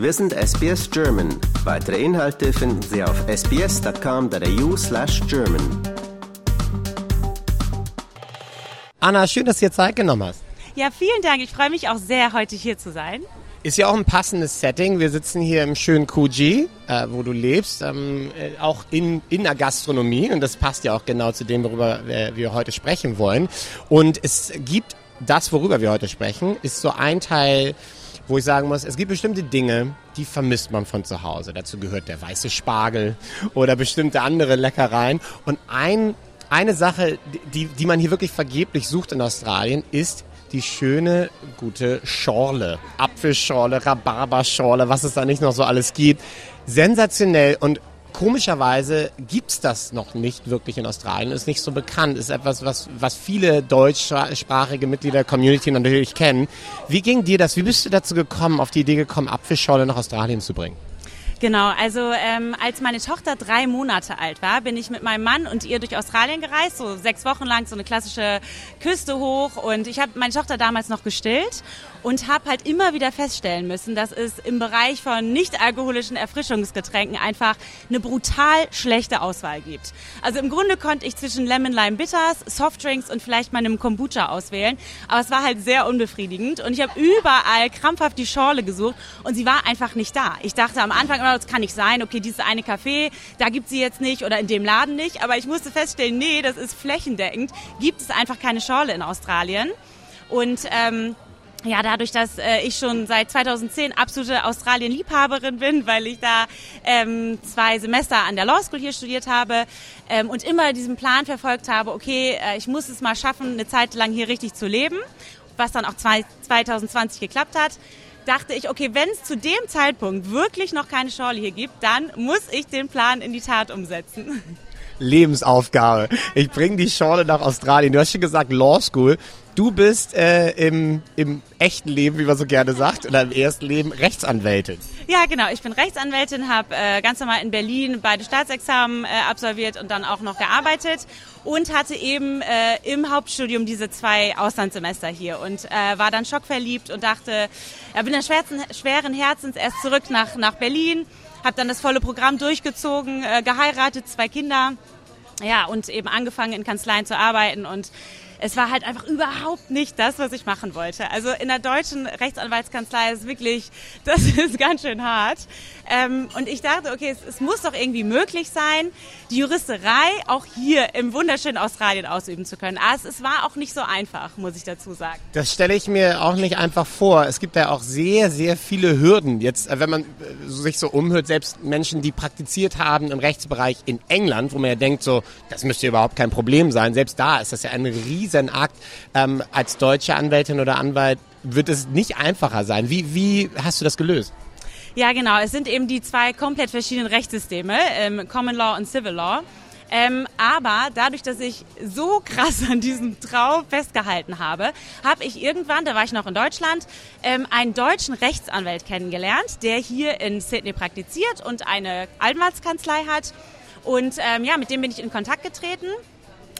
Wir sind SBS German. Weitere Inhalte finden Sie auf sbs.com.au slash German. Anna, schön, dass du dir Zeit genommen hast. Ja, vielen Dank. Ich freue mich auch sehr, heute hier zu sein. Ist ja auch ein passendes Setting. Wir sitzen hier im schönen Kuji, äh, wo du lebst, ähm, äh, auch in, in der Gastronomie. Und das passt ja auch genau zu dem, worüber wir, wir heute sprechen wollen. Und es gibt das, worüber wir heute sprechen, ist so ein Teil, wo ich sagen muss, es gibt bestimmte Dinge, die vermisst man von zu Hause. Dazu gehört der weiße Spargel oder bestimmte andere Leckereien. Und ein, eine Sache, die, die man hier wirklich vergeblich sucht in Australien, ist die schöne, gute Schorle. Apfelschorle, Rhabarberschorle, was es da nicht noch so alles gibt. Sensationell und komischerweise gibt's das noch nicht wirklich in Australien, ist nicht so bekannt, ist etwas, was, was viele deutschsprachige Mitglieder der Community natürlich kennen. Wie ging dir das? Wie bist du dazu gekommen, auf die Idee gekommen, Apfelschorle nach Australien zu bringen? Genau, also ähm, als meine Tochter drei Monate alt war, bin ich mit meinem Mann und ihr durch Australien gereist, so sechs Wochen lang, so eine klassische Küste hoch. Und ich habe meine Tochter damals noch gestillt und habe halt immer wieder feststellen müssen, dass es im Bereich von nicht alkoholischen Erfrischungsgetränken einfach eine brutal schlechte Auswahl gibt. Also im Grunde konnte ich zwischen Lemon Lime Bitters, Softdrinks und vielleicht meinem Kombucha auswählen, aber es war halt sehr unbefriedigend und ich habe überall krampfhaft die Schorle gesucht und sie war einfach nicht da. Ich dachte am Anfang immer, das kann nicht sein, okay, dieses eine Café, da gibt sie jetzt nicht oder in dem Laden nicht, aber ich musste feststellen, nee, das ist flächendeckend, gibt es einfach keine Schorle in Australien. Und ähm, ja, dadurch, dass äh, ich schon seit 2010 absolute Australien-Liebhaberin bin, weil ich da ähm, zwei Semester an der Law School hier studiert habe ähm, und immer diesen Plan verfolgt habe, okay, äh, ich muss es mal schaffen, eine Zeit lang hier richtig zu leben, was dann auch zwei, 2020 geklappt hat dachte ich, okay, wenn es zu dem Zeitpunkt wirklich noch keine Schorle hier gibt, dann muss ich den Plan in die Tat umsetzen. Lebensaufgabe. Ich bringe die Schorle nach Australien. Du hast schon gesagt Law School. Du bist äh, im, im echten Leben, wie man so gerne sagt, oder im ersten Leben Rechtsanwältin. Ja, genau. Ich bin Rechtsanwältin, habe äh, ganz normal in Berlin beide Staatsexamen äh, absolviert und dann auch noch gearbeitet und hatte eben äh, im Hauptstudium diese zwei Auslandssemester hier und äh, war dann schockverliebt und dachte, ja, bin dann schweren, schweren Herzens erst zurück nach, nach Berlin, habe dann das volle Programm durchgezogen, äh, geheiratet, zwei Kinder. Ja, und eben angefangen in Kanzleien zu arbeiten und es war halt einfach überhaupt nicht das, was ich machen wollte. Also in der deutschen Rechtsanwaltskanzlei ist wirklich, das ist ganz schön hart. Ähm, und ich dachte, okay, es, es, muss doch irgendwie möglich sein, die Juristerei auch hier im wunderschönen Australien ausüben zu können. Aber es, es war auch nicht so einfach, muss ich dazu sagen. Das stelle ich mir auch nicht einfach vor. Es gibt ja auch sehr, sehr viele Hürden. Jetzt, äh, wenn man äh, sich so umhört, selbst Menschen, die praktiziert haben im Rechtsbereich in England, wo man ja denkt, so, das müsste überhaupt kein Problem sein. Selbst da ist das ja ein Riesenakt. Ähm, als deutsche Anwältin oder Anwalt wird es nicht einfacher sein. Wie, wie hast du das gelöst? Ja, genau. Es sind eben die zwei komplett verschiedenen Rechtssysteme, ähm, Common Law und Civil Law. Ähm, aber dadurch, dass ich so krass an diesem Traum festgehalten habe, habe ich irgendwann, da war ich noch in Deutschland, ähm, einen deutschen Rechtsanwalt kennengelernt, der hier in Sydney praktiziert und eine Anwaltskanzlei hat. Und ähm, ja, mit dem bin ich in Kontakt getreten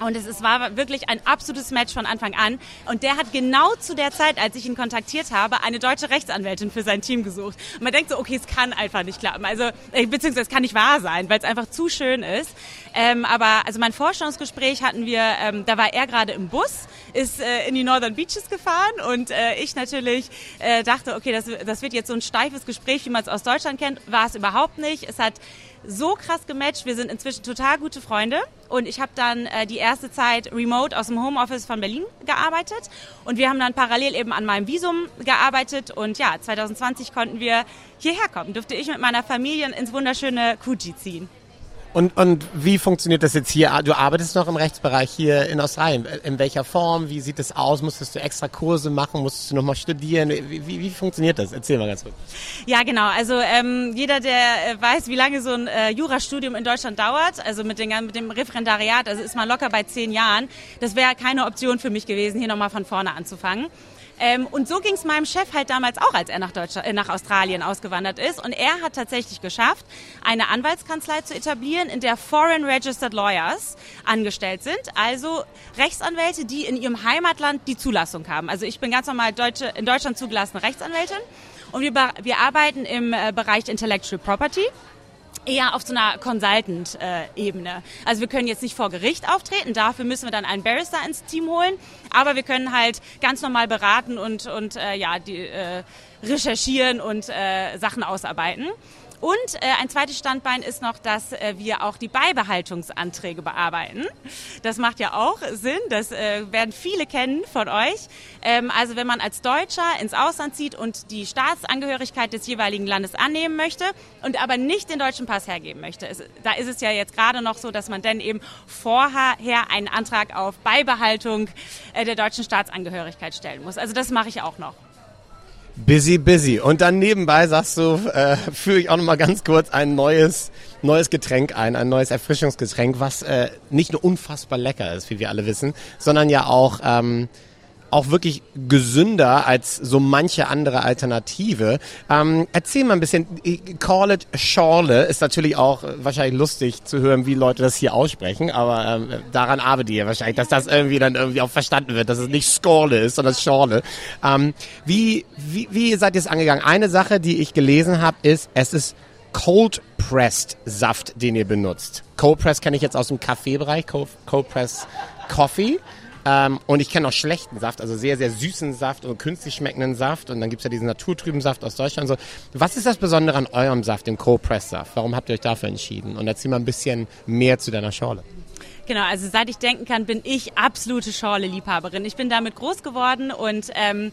und es, war wirklich ein absolutes Match von Anfang an. Und der hat genau zu der Zeit, als ich ihn kontaktiert habe, eine deutsche Rechtsanwältin für sein Team gesucht. Und man denkt so, okay, es kann einfach nicht klappen. Also, äh, beziehungsweise es kann nicht wahr sein, weil es einfach zu schön ist. Ähm, aber also mein Vorstellungsgespräch hatten wir, ähm, da war er gerade im Bus, ist äh, in die Northern Beaches gefahren und äh, ich natürlich äh, dachte, okay, das, das wird jetzt so ein steifes Gespräch, wie man es aus Deutschland kennt. War es überhaupt nicht. Es hat so krass gematcht. Wir sind inzwischen total gute Freunde und ich habe dann äh, die erste Zeit remote aus dem Homeoffice von Berlin gearbeitet und wir haben dann parallel eben an meinem Visum gearbeitet und ja, 2020 konnten wir hierher kommen. Durfte ich mit meiner Familie ins wunderschöne Coogee ziehen. Und, und wie funktioniert das jetzt hier? Du arbeitest noch im Rechtsbereich hier in Australien. In welcher Form? Wie sieht das aus? Musstest du extra Kurse machen? Musstest du nochmal studieren? Wie, wie, wie, funktioniert das? Erzähl mal ganz kurz. Ja, genau. Also ähm, jeder, der äh, weiß, wie lange so ein äh, Jurastudium in Deutschland dauert, also mit, den, mit dem Referendariat, also ist man locker bei zehn Jahren. Das wäre keine Option für mich gewesen, hier nochmal von vorne anzufangen. Ähm, und so ging es meinem Chef halt damals auch, als er nach, Deutschland, äh, nach Australien ausgewandert ist. Und er hat tatsächlich geschafft, eine Anwaltskanzlei zu etablieren, in der Foreign Registered Lawyers angestellt sind. Also Rechtsanwälte, die in ihrem Heimatland die Zulassung haben. Also ich bin ganz normal Deutsche, in Deutschland zugelassene Rechtsanwältin. Und wir, wir arbeiten im äh, Bereich Intellectual Property eher auf so einer Consultant-Ebene. also wir können jetzt nicht vor Gericht auftreten, dafür müssen wir dann einen Barrister ins Team holen, aber wir können halt ganz normal beraten und, und äh, ja, die, äh, recherchieren und äh, Sachen ausarbeiten. Und äh, ein zweites Standbein ist noch, dass äh, wir auch die Beibehaltungsanträge bearbeiten. Das macht ja auch Sinn, das äh, werden viele kennen von euch. Ähm, also wenn man als Deutscher ins Ausland zieht und die Staatsangehörigkeit des jeweiligen Landes annehmen möchte und aber nicht den deutschen Pass hergeben möchte. Es, da ist es ja jetzt gerade noch so, dass man dann eben vorher einen Antrag auf Beibehaltung äh, der deutschen Staatsangehörigkeit stellen muss. Also das mache ich auch noch. Busy, busy. Und dann nebenbei sagst du, äh, führe ich auch noch mal ganz kurz ein neues, neues Getränk ein, ein neues Erfrischungsgetränk, was äh, nicht nur unfassbar lecker ist, wie wir alle wissen, sondern ja auch ähm, auch wirklich gesünder als so manche andere Alternative. Ähm, erzähl mal ein bisschen, call it Schorle, ist natürlich auch wahrscheinlich lustig zu hören, wie Leute das hier aussprechen, aber ähm, daran arbeitet ihr wahrscheinlich, dass das irgendwie dann irgendwie auch verstanden wird, dass es nicht Skorle ist, sondern Schorle. Ähm, wie, wie, wie seid ihr es angegangen? Eine Sache, die ich gelesen habe, ist, es ist Cold Pressed Saft, den ihr benutzt. Cold Press kenne ich jetzt aus dem Kaffeebereich, Cold, Cold Press Coffee. Ähm, und ich kenne auch schlechten Saft, also sehr, sehr süßen Saft und künstlich schmeckenden Saft. Und dann gibt es ja diesen naturtrüben Saft aus Deutschland. So. Was ist das Besondere an eurem Saft, dem Cold-Press-Saft? Warum habt ihr euch dafür entschieden? Und erzähl mal ein bisschen mehr zu deiner Schorle. Genau, also seit ich denken kann, bin ich absolute Schorle-Liebhaberin. Ich bin damit groß geworden und ähm,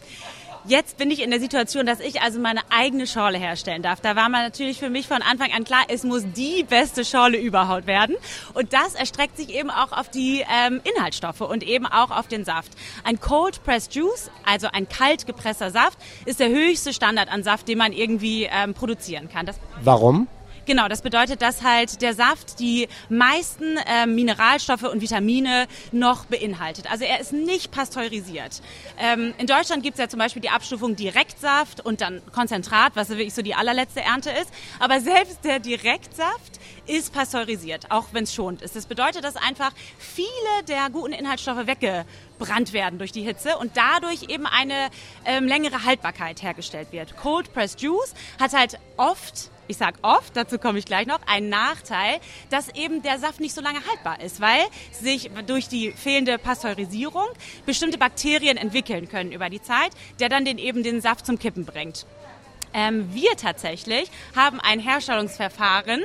Jetzt bin ich in der Situation, dass ich also meine eigene Schorle herstellen darf. Da war man natürlich für mich von Anfang an klar, es muss die beste Schorle überhaupt werden. Und das erstreckt sich eben auch auf die ähm, Inhaltsstoffe und eben auch auf den Saft. Ein Cold Pressed Juice, also ein kalt gepresster Saft, ist der höchste Standard an Saft, den man irgendwie ähm, produzieren kann. Das Warum? Genau, das bedeutet, dass halt der Saft die meisten äh, Mineralstoffe und Vitamine noch beinhaltet. Also er ist nicht pasteurisiert. Ähm, in Deutschland gibt es ja zum Beispiel die Abstufung Direktsaft und dann Konzentrat, was wirklich so die allerletzte Ernte ist. Aber selbst der Direktsaft ist pasteurisiert, auch wenn es schonend ist. Das bedeutet, dass einfach viele der guten Inhaltsstoffe weggebrannt werden durch die Hitze und dadurch eben eine ähm, längere Haltbarkeit hergestellt wird. Cold Pressed Juice hat halt oft ich sag oft, dazu komme ich gleich noch, ein Nachteil, dass eben der Saft nicht so lange haltbar ist, weil sich durch die fehlende Pasteurisierung bestimmte Bakterien entwickeln können über die Zeit, der dann den eben den Saft zum Kippen bringt. Ähm, wir tatsächlich haben ein Herstellungsverfahren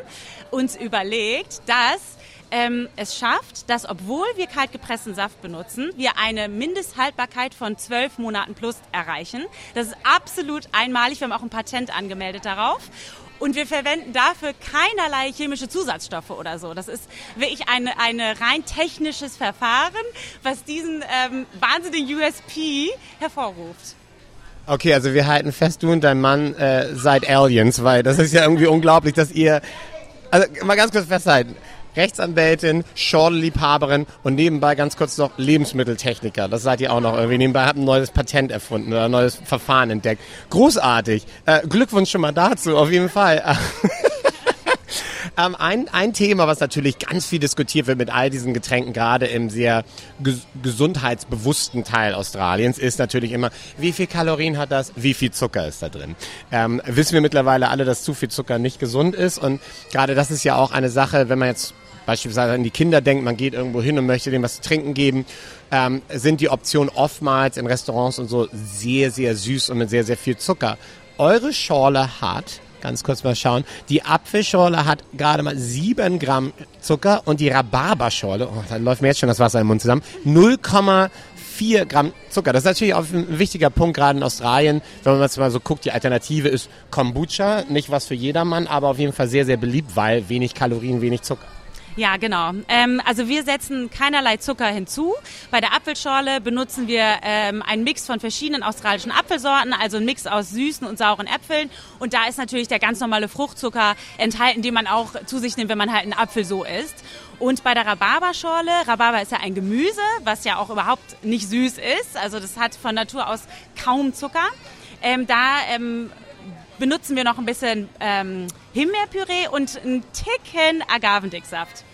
uns überlegt, das ähm, es schafft, dass obwohl wir kaltgepressten Saft benutzen, wir eine Mindesthaltbarkeit von zwölf Monaten plus erreichen. Das ist absolut einmalig. Wir haben auch ein Patent angemeldet darauf. Und wir verwenden dafür keinerlei chemische Zusatzstoffe oder so. Das ist wirklich ein eine rein technisches Verfahren, was diesen ähm, wahnsinnigen USP hervorruft. Okay, also wir halten fest, du und dein Mann äh, seid Aliens, weil das ist ja irgendwie unglaublich, dass ihr... Also mal ganz kurz festhalten. Rechtsanwältin, Schorle-Liebhaberin und nebenbei ganz kurz noch Lebensmitteltechniker. Das seid ihr auch noch irgendwie. Nebenbei habt ein neues Patent erfunden oder ein neues Verfahren entdeckt. Großartig. Äh, Glückwunsch schon mal dazu, auf jeden Fall. Ähm, ein, ein Thema, was natürlich ganz viel diskutiert wird mit all diesen Getränken, gerade im sehr ges gesundheitsbewussten Teil Australiens, ist natürlich immer, wie viel Kalorien hat das, wie viel Zucker ist da drin. Ähm, wissen wir mittlerweile alle, dass zu viel Zucker nicht gesund ist und gerade das ist ja auch eine Sache, wenn man jetzt beispielsweise an die Kinder denkt, man geht irgendwo hin und möchte denen was zu trinken geben, ähm, sind die Optionen oftmals in Restaurants und so sehr, sehr süß und mit sehr, sehr viel Zucker. Eure Schorle hat Ganz kurz mal schauen. Die Apfelschorle hat gerade mal 7 Gramm Zucker und die Rhabarberschorle, oh, da läuft mir jetzt schon das Wasser im Mund zusammen, 0,4 Gramm Zucker. Das ist natürlich auch ein wichtiger Punkt, gerade in Australien. Wenn man jetzt mal so guckt, die Alternative ist Kombucha. Nicht was für jedermann, aber auf jeden Fall sehr, sehr beliebt, weil wenig Kalorien, wenig Zucker. Ja, genau. Ähm, also wir setzen keinerlei Zucker hinzu. Bei der Apfelschorle benutzen wir ähm, einen Mix von verschiedenen australischen Apfelsorten, also ein Mix aus süßen und sauren Äpfeln. Und da ist natürlich der ganz normale Fruchtzucker enthalten, den man auch zu sich nimmt, wenn man halt einen Apfel so isst. Und bei der Rhabarberschorle, Rhabarber ist ja ein Gemüse, was ja auch überhaupt nicht süß ist. Also das hat von Natur aus kaum Zucker. Ähm, da ähm, benutzen wir noch ein bisschen ähm, Himbeerpüree und einen Ticken Agavendicksaft.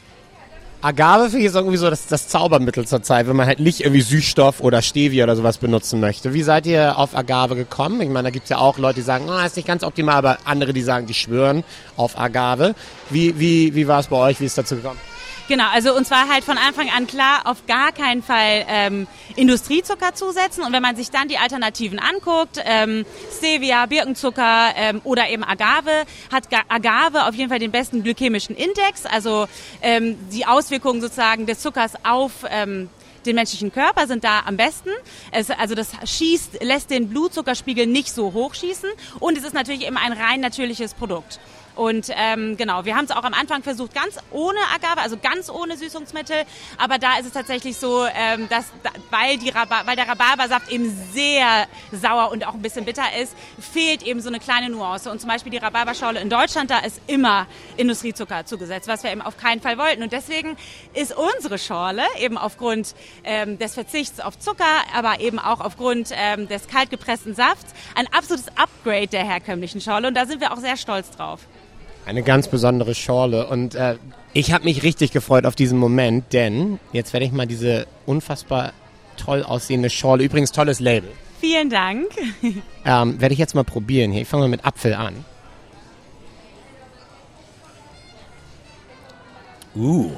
Agave finde ich ist irgendwie so das, das Zaubermittel zur Zeit, wenn man halt nicht irgendwie Süßstoff oder Stevia oder sowas benutzen möchte. Wie seid ihr auf Agave gekommen? Ich meine, da gibt's ja auch Leute, die sagen, oh, ist nicht ganz optimal, aber andere, die sagen, die schwören auf Agave. Wie, wie, wie war es bei euch? Wie ist es dazu gekommen? Genau, also uns war halt von Anfang an klar, auf gar keinen Fall ähm, Industriezucker zusetzen. Und wenn man sich dann die Alternativen anguckt, ähm, Stevia, Birkenzucker ähm, oder eben Agave, hat Agave auf jeden Fall den besten glykämischen Index, also ähm, die Auswirkungen sozusagen des Zuckers auf ähm, den menschlichen Körper sind da am besten. Es, also das schießt, lässt den Blutzuckerspiegel nicht so hoch schießen und es ist natürlich eben ein rein natürliches Produkt. Und ähm, genau, wir haben es auch am Anfang versucht, ganz ohne Agave, also ganz ohne Süßungsmittel. Aber da ist es tatsächlich so, ähm, dass weil, die weil der Rhabarbersaft eben sehr sauer und auch ein bisschen bitter ist, fehlt eben so eine kleine Nuance. Und zum Beispiel die Rhabarberschorle in Deutschland, da ist immer Industriezucker zugesetzt, was wir eben auf keinen Fall wollten. Und deswegen ist unsere Schorle eben aufgrund ähm, des Verzichts auf Zucker, aber eben auch aufgrund ähm, des kaltgepressten Safts ein absolutes Upgrade der herkömmlichen Schorle. Und da sind wir auch sehr stolz drauf. Eine ganz besondere Schorle. Und äh, ich habe mich richtig gefreut auf diesen Moment, denn jetzt werde ich mal diese unfassbar toll aussehende Schorle, übrigens tolles Label. Vielen Dank. Ähm, werde ich jetzt mal probieren hier. Ich fange mal mit Apfel an. Uh.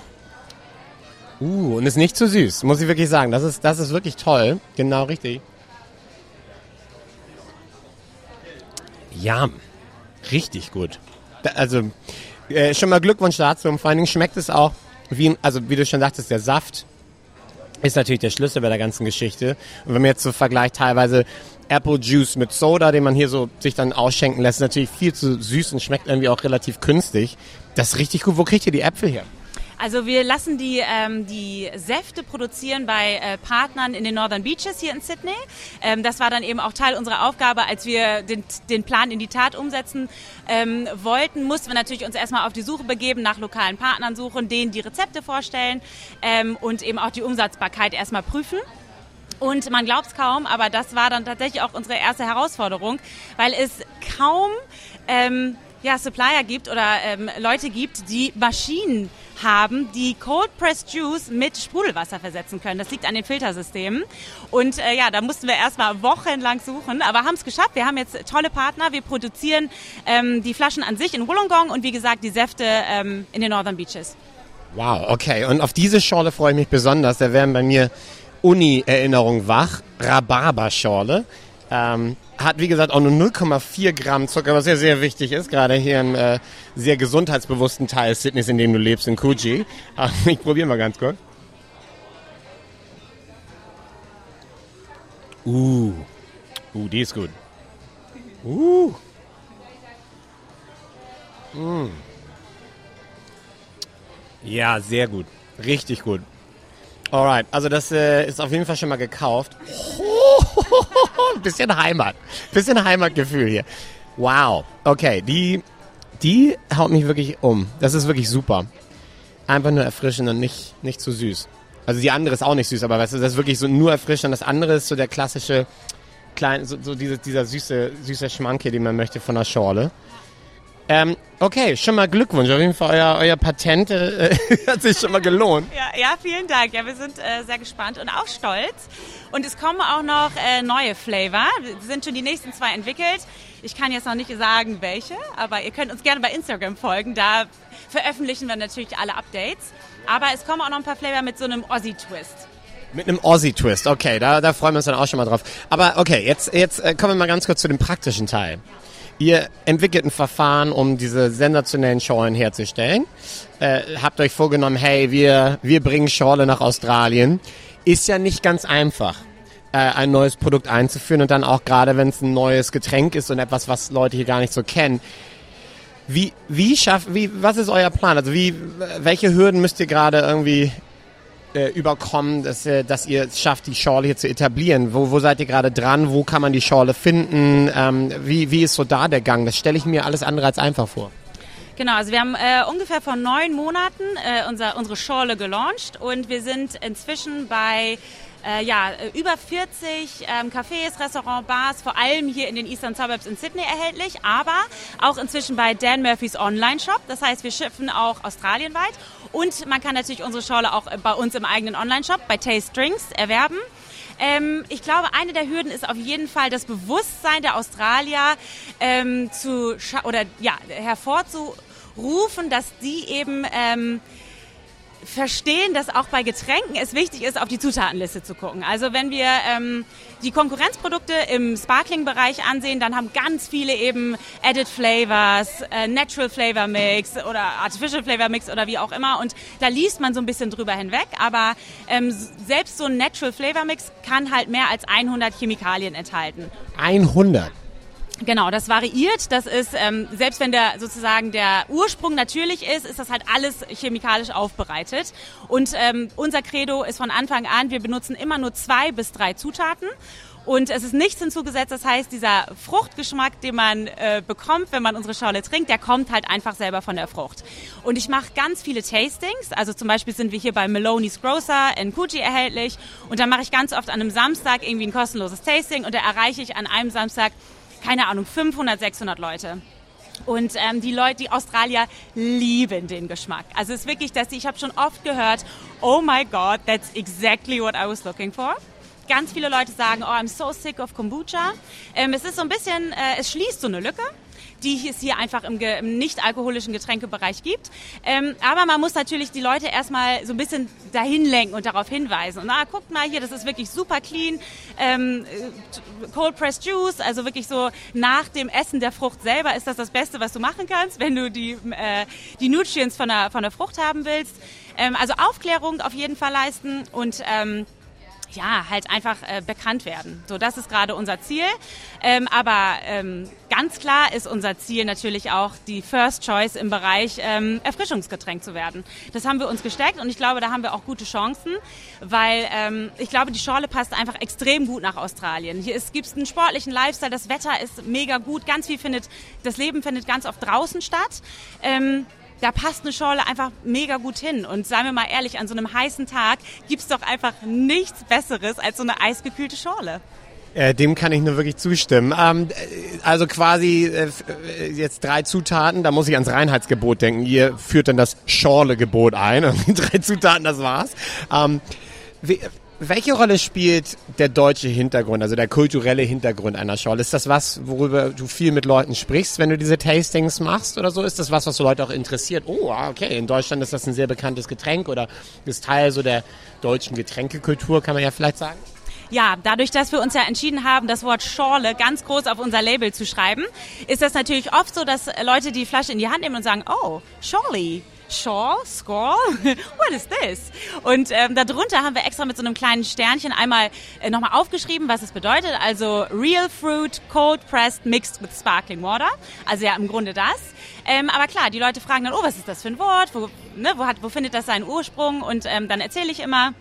Uh, und ist nicht zu süß, muss ich wirklich sagen. Das ist, das ist wirklich toll. Genau richtig. Ja, richtig gut also äh, schon mal Glückwunsch dazu und vor allen Dingen schmeckt es auch, wie, also wie du schon sagtest, der Saft ist natürlich der Schlüssel bei der ganzen Geschichte. Und wenn man jetzt so vergleicht, teilweise Apple Juice mit Soda, den man hier so sich dann ausschenken lässt, ist natürlich viel zu süß und schmeckt irgendwie auch relativ künstlich. Das ist richtig gut. Wo kriegt ihr die Äpfel her? Also wir lassen die, ähm, die Säfte produzieren bei äh, Partnern in den Northern Beaches hier in Sydney. Ähm, das war dann eben auch Teil unserer Aufgabe, als wir den, den Plan in die Tat umsetzen ähm, wollten, mussten wir natürlich uns erstmal auf die Suche begeben, nach lokalen Partnern suchen, denen die Rezepte vorstellen ähm, und eben auch die Umsatzbarkeit erstmal prüfen. Und man glaubt es kaum, aber das war dann tatsächlich auch unsere erste Herausforderung, weil es kaum ähm, ja, Supplier gibt oder ähm, Leute gibt, die Maschinen haben, die Cold Pressed Juice mit Sprudelwasser versetzen können. Das liegt an den Filtersystemen. Und äh, ja, da mussten wir erstmal wochenlang suchen, aber haben es geschafft. Wir haben jetzt tolle Partner. Wir produzieren ähm, die Flaschen an sich in Wollongong und wie gesagt die Säfte ähm, in den Northern Beaches. Wow, okay. Und auf diese Schorle freue ich mich besonders. Da werden bei mir Uni-Erinnerungen wach. Rhabarberschorle. Ähm, hat, wie gesagt, auch nur 0,4 Gramm Zucker, was ja sehr wichtig ist, gerade hier im äh, sehr gesundheitsbewussten Teil Sydneys, in dem du lebst, in Coogee. ich probiere mal ganz kurz. Uh, uh, die ist gut. Uh. Mm. Ja, sehr gut. Richtig gut. Alright, also das äh, ist auf jeden Fall schon mal gekauft. Ein bisschen Heimat. Ein bisschen Heimatgefühl hier. Wow. Okay, die, die haut mich wirklich um. Das ist wirklich super. Einfach nur erfrischend und nicht, nicht zu süß. Also die andere ist auch nicht süß, aber weißt du, das ist wirklich so nur erfrischend. Das andere ist so der klassische, kleine, so, so diese, dieser süße, süße Schmanke, den man möchte von der Schorle. Ähm, okay, schon mal Glückwunsch. Auf jeden Fall euer, euer Patent äh, hat sich schon mal gelohnt. Ja, ja vielen Dank. Ja, wir sind äh, sehr gespannt und auch stolz. Und es kommen auch noch äh, neue Flavor. Es sind schon die nächsten zwei entwickelt. Ich kann jetzt noch nicht sagen, welche, aber ihr könnt uns gerne bei Instagram folgen. Da veröffentlichen wir natürlich alle Updates. Aber es kommen auch noch ein paar Flavor mit so einem Aussie-Twist. Mit einem Aussie-Twist, okay, da, da freuen wir uns dann auch schon mal drauf. Aber okay, jetzt, jetzt äh, kommen wir mal ganz kurz zu dem praktischen Teil. Ihr entwickelt ein Verfahren, um diese sensationellen Schorlen herzustellen. Äh, habt euch vorgenommen, hey, wir, wir bringen Schorle nach Australien. Ist ja nicht ganz einfach, äh, ein neues Produkt einzuführen und dann auch gerade, wenn es ein neues Getränk ist und etwas, was Leute hier gar nicht so kennen. Wie, wie schafft, wie, was ist euer Plan? Also wie, welche Hürden müsst ihr gerade irgendwie äh, überkommen, dass, äh, dass ihr es schafft, die Schorle hier zu etablieren? Wo, wo seid ihr gerade dran? Wo kann man die Schorle finden? Ähm, wie, wie ist so da der Gang? Das stelle ich mir alles andere als einfach vor. Genau, also wir haben äh, ungefähr vor neun Monaten äh, unser, unsere Schorle gelauncht und wir sind inzwischen bei äh, ja, über 40 ähm, Cafés, Restaurants, Bars, vor allem hier in den Eastern Suburbs in Sydney erhältlich, aber auch inzwischen bei Dan Murphys Online-Shop. Das heißt, wir schiffen auch australienweit und man kann natürlich unsere Schorle auch bei uns im eigenen Online-Shop bei Taste Drinks erwerben. Ähm, ich glaube, eine der Hürden ist auf jeden Fall das Bewusstsein der Australier ähm, zu oder ja hervorzurufen, dass die eben ähm, verstehen, dass auch bei Getränken es wichtig ist, auf die Zutatenliste zu gucken. Also wenn wir ähm, die Konkurrenzprodukte im Sparkling-Bereich ansehen, dann haben ganz viele eben Added Flavors, äh, Natural Flavor Mix oder Artificial Flavor Mix oder wie auch immer. Und da liest man so ein bisschen drüber hinweg. Aber ähm, selbst so ein Natural Flavor Mix kann halt mehr als 100 Chemikalien enthalten. 100? Genau, das variiert. Das ist, ähm, selbst wenn der sozusagen der Ursprung natürlich ist, ist das halt alles chemikalisch aufbereitet. Und ähm, unser Credo ist von Anfang an, wir benutzen immer nur zwei bis drei Zutaten. Und es ist nichts hinzugesetzt. Das heißt, dieser Fruchtgeschmack, den man äh, bekommt, wenn man unsere Schorle trinkt, der kommt halt einfach selber von der Frucht. Und ich mache ganz viele Tastings. Also zum Beispiel sind wir hier bei Maloney's Grocer in Coogee erhältlich. Und da mache ich ganz oft an einem Samstag irgendwie ein kostenloses Tasting. Und da erreiche ich an einem Samstag keine Ahnung, 500, 600 Leute. Und ähm, die Leute, die Australier lieben den Geschmack. Also es ist wirklich, dass ich habe schon oft gehört, oh my God, that's exactly what I was looking for. Ganz viele Leute sagen, oh, I'm so sick of Kombucha. Ähm, es ist so ein bisschen, äh, es schließt so eine Lücke die es hier einfach im, im nicht-alkoholischen Getränkebereich gibt. Ähm, aber man muss natürlich die Leute erstmal so ein bisschen dahin lenken und darauf hinweisen. Und na, guckt mal hier, das ist wirklich super clean. Ähm, Cold Pressed Juice, also wirklich so nach dem Essen der Frucht selber ist das das Beste, was du machen kannst, wenn du die, äh, die Nutrients von der, von der Frucht haben willst. Ähm, also Aufklärung auf jeden Fall leisten und ähm, ja, halt einfach äh, bekannt werden. So, das ist gerade unser Ziel. Ähm, aber ähm, ganz klar ist unser Ziel natürlich auch, die First Choice im Bereich ähm, Erfrischungsgetränk zu werden. Das haben wir uns gesteckt und ich glaube, da haben wir auch gute Chancen, weil ähm, ich glaube, die Schorle passt einfach extrem gut nach Australien. Hier gibt es einen sportlichen Lifestyle, das Wetter ist mega gut, ganz viel findet, das Leben findet ganz oft draußen statt. Ähm, da passt eine Schorle einfach mega gut hin. Und seien wir mal ehrlich, an so einem heißen Tag gibt's doch einfach nichts Besseres als so eine eisgekühlte Schorle. Äh, dem kann ich nur wirklich zustimmen. Ähm, also quasi äh, äh, jetzt drei Zutaten, da muss ich ans Reinheitsgebot denken. Ihr führt dann das Schorle-Gebot ein und die drei Zutaten, das war's. Ähm, wie, welche Rolle spielt der deutsche Hintergrund, also der kulturelle Hintergrund einer Schorle? Ist das was, worüber du viel mit Leuten sprichst, wenn du diese Tastings machst oder so? Ist das was, was so Leute auch interessiert? Oh, ah, okay, in Deutschland ist das ein sehr bekanntes Getränk oder ist Teil so der deutschen Getränkekultur, kann man ja vielleicht sagen? Ja, dadurch, dass wir uns ja entschieden haben, das Wort Schorle ganz groß auf unser Label zu schreiben, ist das natürlich oft so, dass Leute die Flasche in die Hand nehmen und sagen, oh, Schorle, Shaw, Score, what is this? Und ähm, darunter haben wir extra mit so einem kleinen Sternchen einmal äh, nochmal aufgeschrieben, was es bedeutet. Also Real Fruit, Cold Pressed, Mixed with Sparkling Water. Also ja, im Grunde das. Ähm, aber klar, die Leute fragen dann, oh, was ist das für ein Wort? Wo, ne, wo, hat, wo findet das seinen Ursprung? Und ähm, dann erzähle ich immer,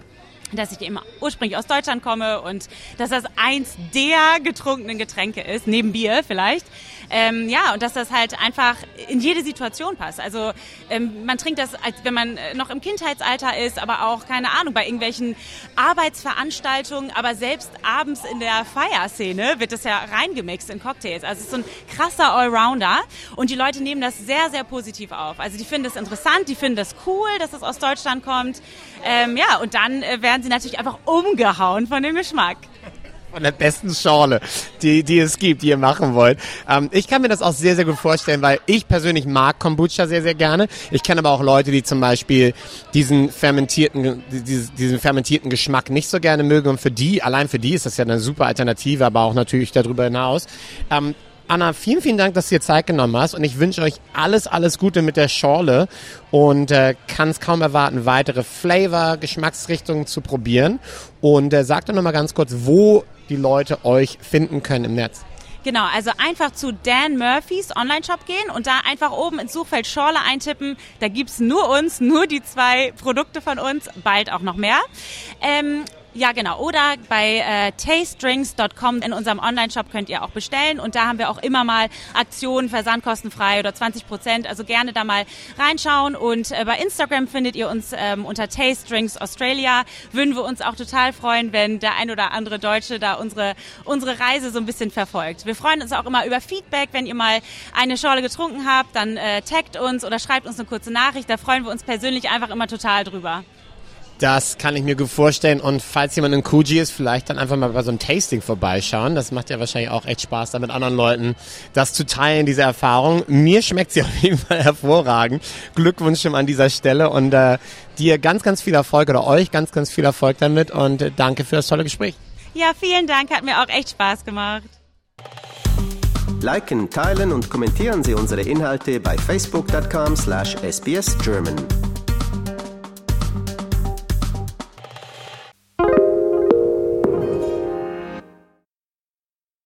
dass ich eben ursprünglich aus Deutschland komme und dass das eins der getrunkenen Getränke ist, neben Bier vielleicht. Ähm, ja, und dass das halt einfach in jede Situation passt. Also ähm, man trinkt das, als wenn man äh, noch im Kindheitsalter ist, aber auch, keine Ahnung, bei irgendwelchen Arbeitsveranstaltungen, aber selbst abends in der Feierszene wird das ja reingemixt in Cocktails. Also es ist so ein krasser Allrounder und die Leute nehmen das sehr, sehr positiv auf. Also die finden das interessant, die finden das cool, dass es aus Deutschland kommt. Ähm, ja, und dann äh, werden sie natürlich einfach umgehauen von dem Geschmack von der besten Schorle, die, die es gibt, die ihr machen wollt. Ähm, ich kann mir das auch sehr, sehr gut vorstellen, weil ich persönlich mag Kombucha sehr, sehr gerne. Ich kenne aber auch Leute, die zum Beispiel diesen fermentierten, diesen, diesen fermentierten Geschmack nicht so gerne mögen. Und für die, allein für die ist das ja eine super Alternative, aber auch natürlich darüber hinaus. Ähm, Anna, vielen, vielen Dank, dass du dir Zeit genommen hast und ich wünsche euch alles, alles Gute mit der Schorle und äh, kann es kaum erwarten, weitere Flavor, Geschmacksrichtungen zu probieren. Und äh, sag doch nochmal ganz kurz, wo die Leute euch finden können im Netz. Genau, also einfach zu Dan Murphys Online-Shop gehen und da einfach oben ins Suchfeld Schorle eintippen. Da gibt's nur uns, nur die zwei Produkte von uns, bald auch noch mehr. Ähm, Ja, genau. Oder bei äh, tastedrinks.com in unserem Online-Shop könnt ihr auch bestellen. Und da haben wir auch immer mal Aktionen, versandkostenfrei oder 20 Prozent. Also gerne da mal reinschauen. Und äh, bei Instagram findet ihr uns ähm, unter Taste Drinks Australia. Würden wir uns auch total freuen, wenn der ein oder andere Deutsche da unsere, unsere Reise so ein bisschen verfolgt. Wir freuen uns auch immer über Feedback. Wenn ihr mal eine Schorle getrunken habt, dann äh, taggt uns oder schreibt uns eine kurze Nachricht. Da freuen wir uns persönlich einfach immer total drüber. Das kann ich mir gut vorstellen. Und falls jemand in Coogee ist, vielleicht dann einfach mal bei so einem Tasting vorbeischauen. Das macht ja wahrscheinlich auch echt Spaß, da mit anderen Leuten das zu teilen, diese Erfahrung. Mir schmeckt sie auf jeden Fall hervorragend. Glückwunsch schon an dieser Stelle und äh, dir ganz, ganz viel Erfolg oder euch ganz, ganz viel Erfolg damit und äh, danke für das tolle Gespräch. Ja, vielen Dank. Hat mir auch echt Spaß gemacht. Liken, teilen und kommentieren Sie unsere Inhalte bei facebook.com slash sbsgerman.